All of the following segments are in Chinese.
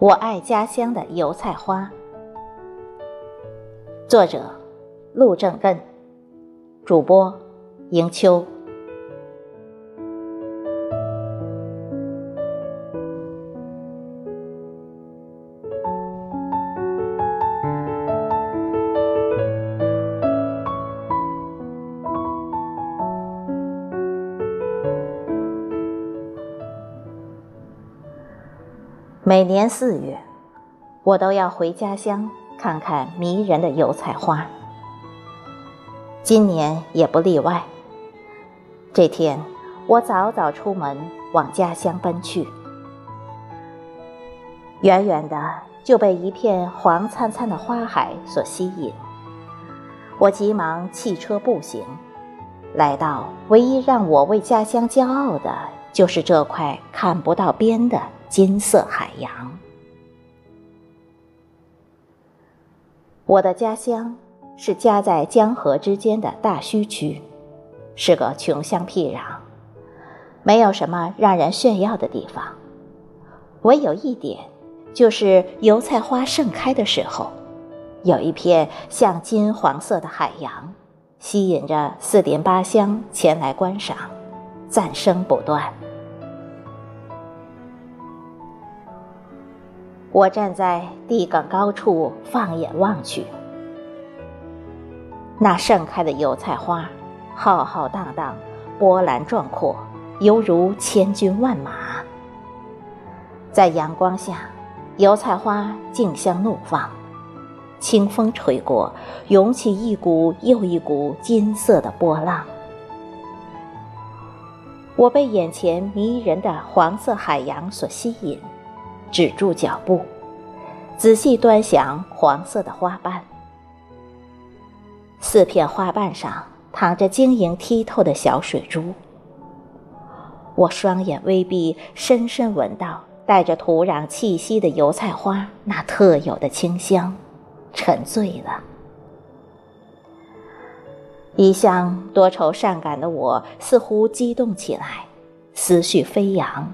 我爱家乡的油菜花。作者：陆正根，主播：迎秋。每年四月，我都要回家乡看看迷人的油菜花。今年也不例外。这天，我早早出门往家乡奔去。远远的就被一片黄灿灿的花海所吸引。我急忙弃车步行，来到唯一让我为家乡骄傲的，就是这块看不到边的。金色海洋。我的家乡是夹在江河之间的大墟区，是个穷乡僻壤，没有什么让人炫耀的地方。唯有一点，就是油菜花盛开的时候，有一片像金黄色的海洋，吸引着四邻八乡前来观赏，赞声不断。我站在地埂高处，放眼望去，那盛开的油菜花，浩浩荡荡，波澜壮阔，犹如千军万马。在阳光下，油菜花竞相怒放，清风吹过，涌起一股又一股金色的波浪。我被眼前迷人的黄色海洋所吸引。止住脚步，仔细端详黄色的花瓣。四片花瓣上躺着晶莹剔透的小水珠。我双眼微闭，深深闻到带着土壤气息的油菜花那特有的清香，沉醉了。一向多愁善感的我似乎激动起来，思绪飞扬，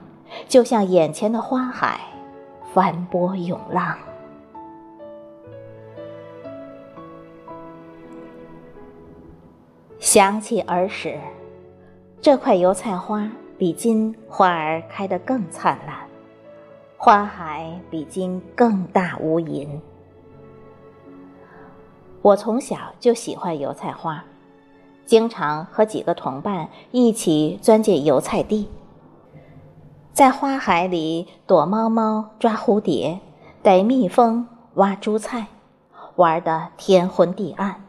就像眼前的花海。翻波涌浪，想起儿时，这块油菜花比今花儿开得更灿烂，花海比今更大无垠。我从小就喜欢油菜花，经常和几个同伴一起钻进油菜地。在花海里躲猫猫、抓蝴蝶、逮蜜蜂、挖珠菜，玩得天昏地暗。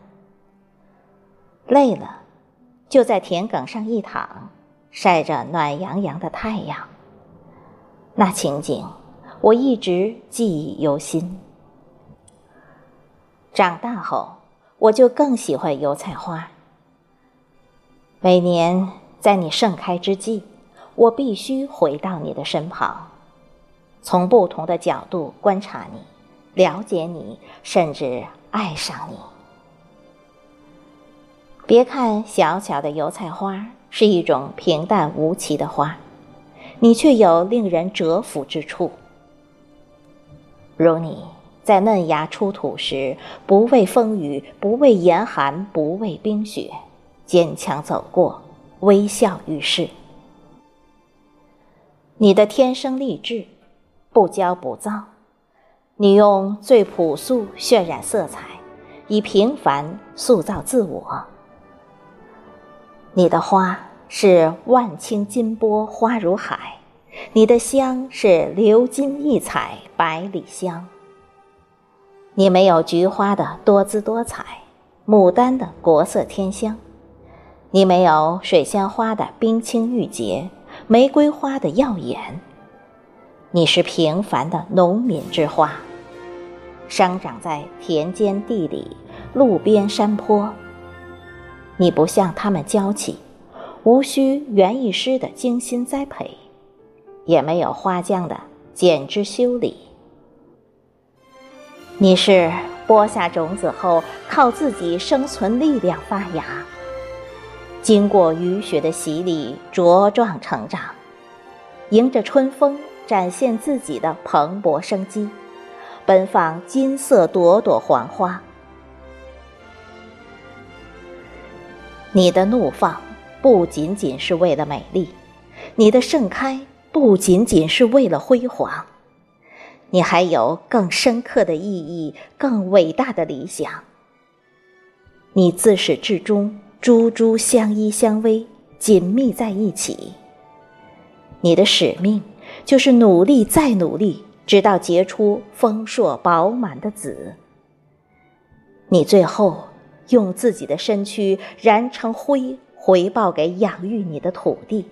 累了，就在田埂上一躺，晒着暖洋洋的太阳。那情景，我一直记忆犹新。长大后，我就更喜欢油菜花。每年在你盛开之际。我必须回到你的身旁，从不同的角度观察你，了解你，甚至爱上你。别看小小的油菜花是一种平淡无奇的花，你却有令人折服之处。如你在嫩芽出土时，不畏风雨，不畏严寒，不畏冰雪，坚强走过，微笑于世。你的天生丽质，不骄不躁，你用最朴素渲染色彩，以平凡塑造自我。你的花是万顷金波花如海，你的香是流金溢彩百里香。你没有菊花的多姿多彩，牡丹的国色天香，你没有水仙花的冰清玉洁。玫瑰花的耀眼，你是平凡的农民之花，生长在田间地里、路边山坡。你不像他们娇气，无需园艺师的精心栽培，也没有花匠的剪枝修理。你是播下种子后，靠自己生存力量发芽。经过雨雪的洗礼，茁壮成长，迎着春风展现自己的蓬勃生机，奔放金色朵朵黄花。你的怒放不仅仅是为了美丽，你的盛开不仅仅是为了辉煌，你还有更深刻的意义、更伟大的理想。你自始至终，株株相依相偎，紧密在一起。你的使命就是努力再努力，直到结出丰硕饱满的籽。你最后用自己的身躯燃成灰，回报给养育你的土地，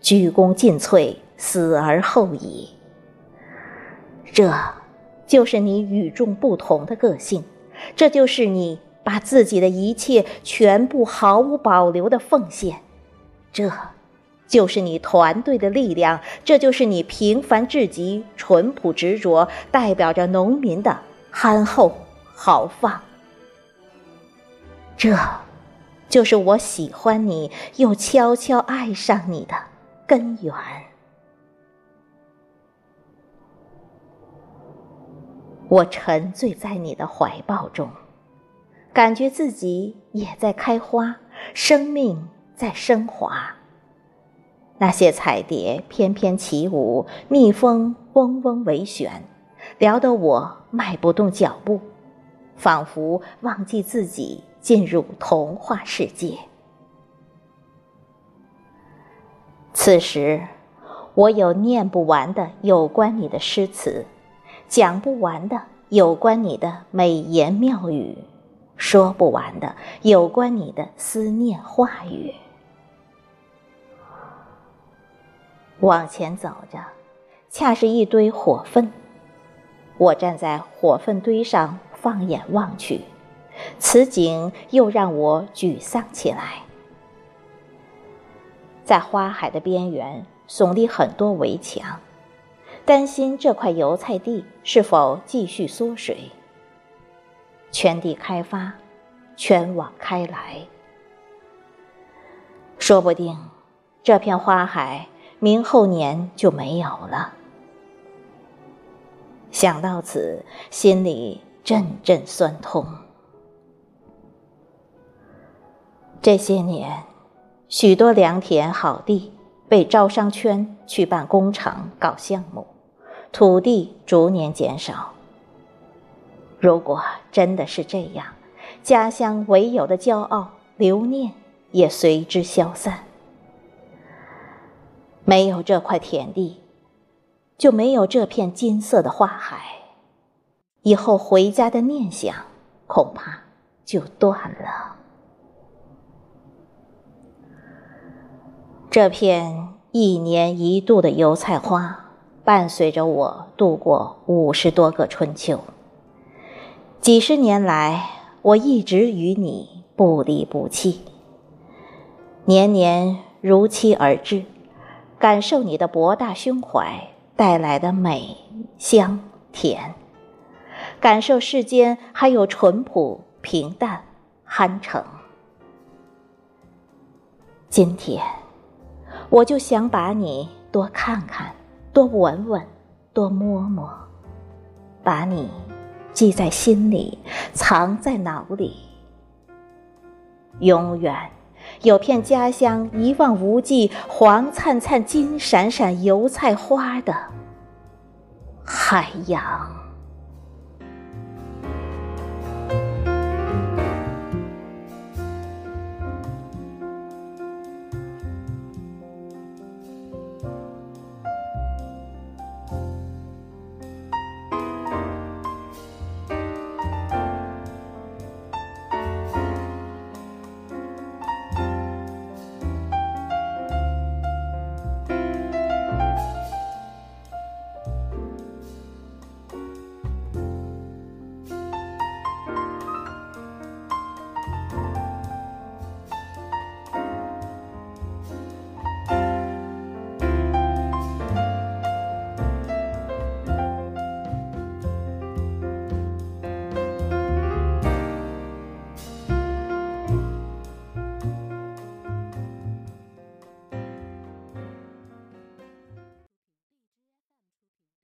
鞠躬尽瘁，死而后已。这，就是你与众不同的个性，这就是你。把自己的一切全部毫无保留的奉献，这，就是你团队的力量，这就是你平凡至极、淳朴执着，代表着农民的憨厚豪放。这，就是我喜欢你又悄悄爱上你的根源。我沉醉在你的怀抱中。感觉自己也在开花，生命在升华。那些彩蝶翩翩起舞，蜜蜂嗡嗡围旋，撩得我迈不动脚步，仿佛忘记自己进入童话世界。此时，我有念不完的有关你的诗词，讲不完的有关你的美言妙语。说不完的有关你的思念话语。往前走着，恰是一堆火粪。我站在火粪堆上，放眼望去，此景又让我沮丧起来。在花海的边缘，耸立很多围墙，担心这块油菜地是否继续缩水。全地开发，全网开来。说不定，这片花海明后年就没有了。想到此，心里阵阵酸痛。这些年，许多良田好地被招商圈去办工厂搞项目，土地逐年减少。如果真的是这样，家乡唯有的骄傲、留念也随之消散。没有这块田地，就没有这片金色的花海，以后回家的念想恐怕就断了。这片一年一度的油菜花，伴随着我度过五十多个春秋。几十年来，我一直与你不离不弃，年年如期而至，感受你的博大胸怀带来的美、香、甜，感受世间还有淳朴、平淡、憨诚。今天，我就想把你多看看，多闻闻，多摸摸，把你。记在心里，藏在脑里。永远有片家乡一望无际、黄灿灿、金闪闪油菜花的海洋。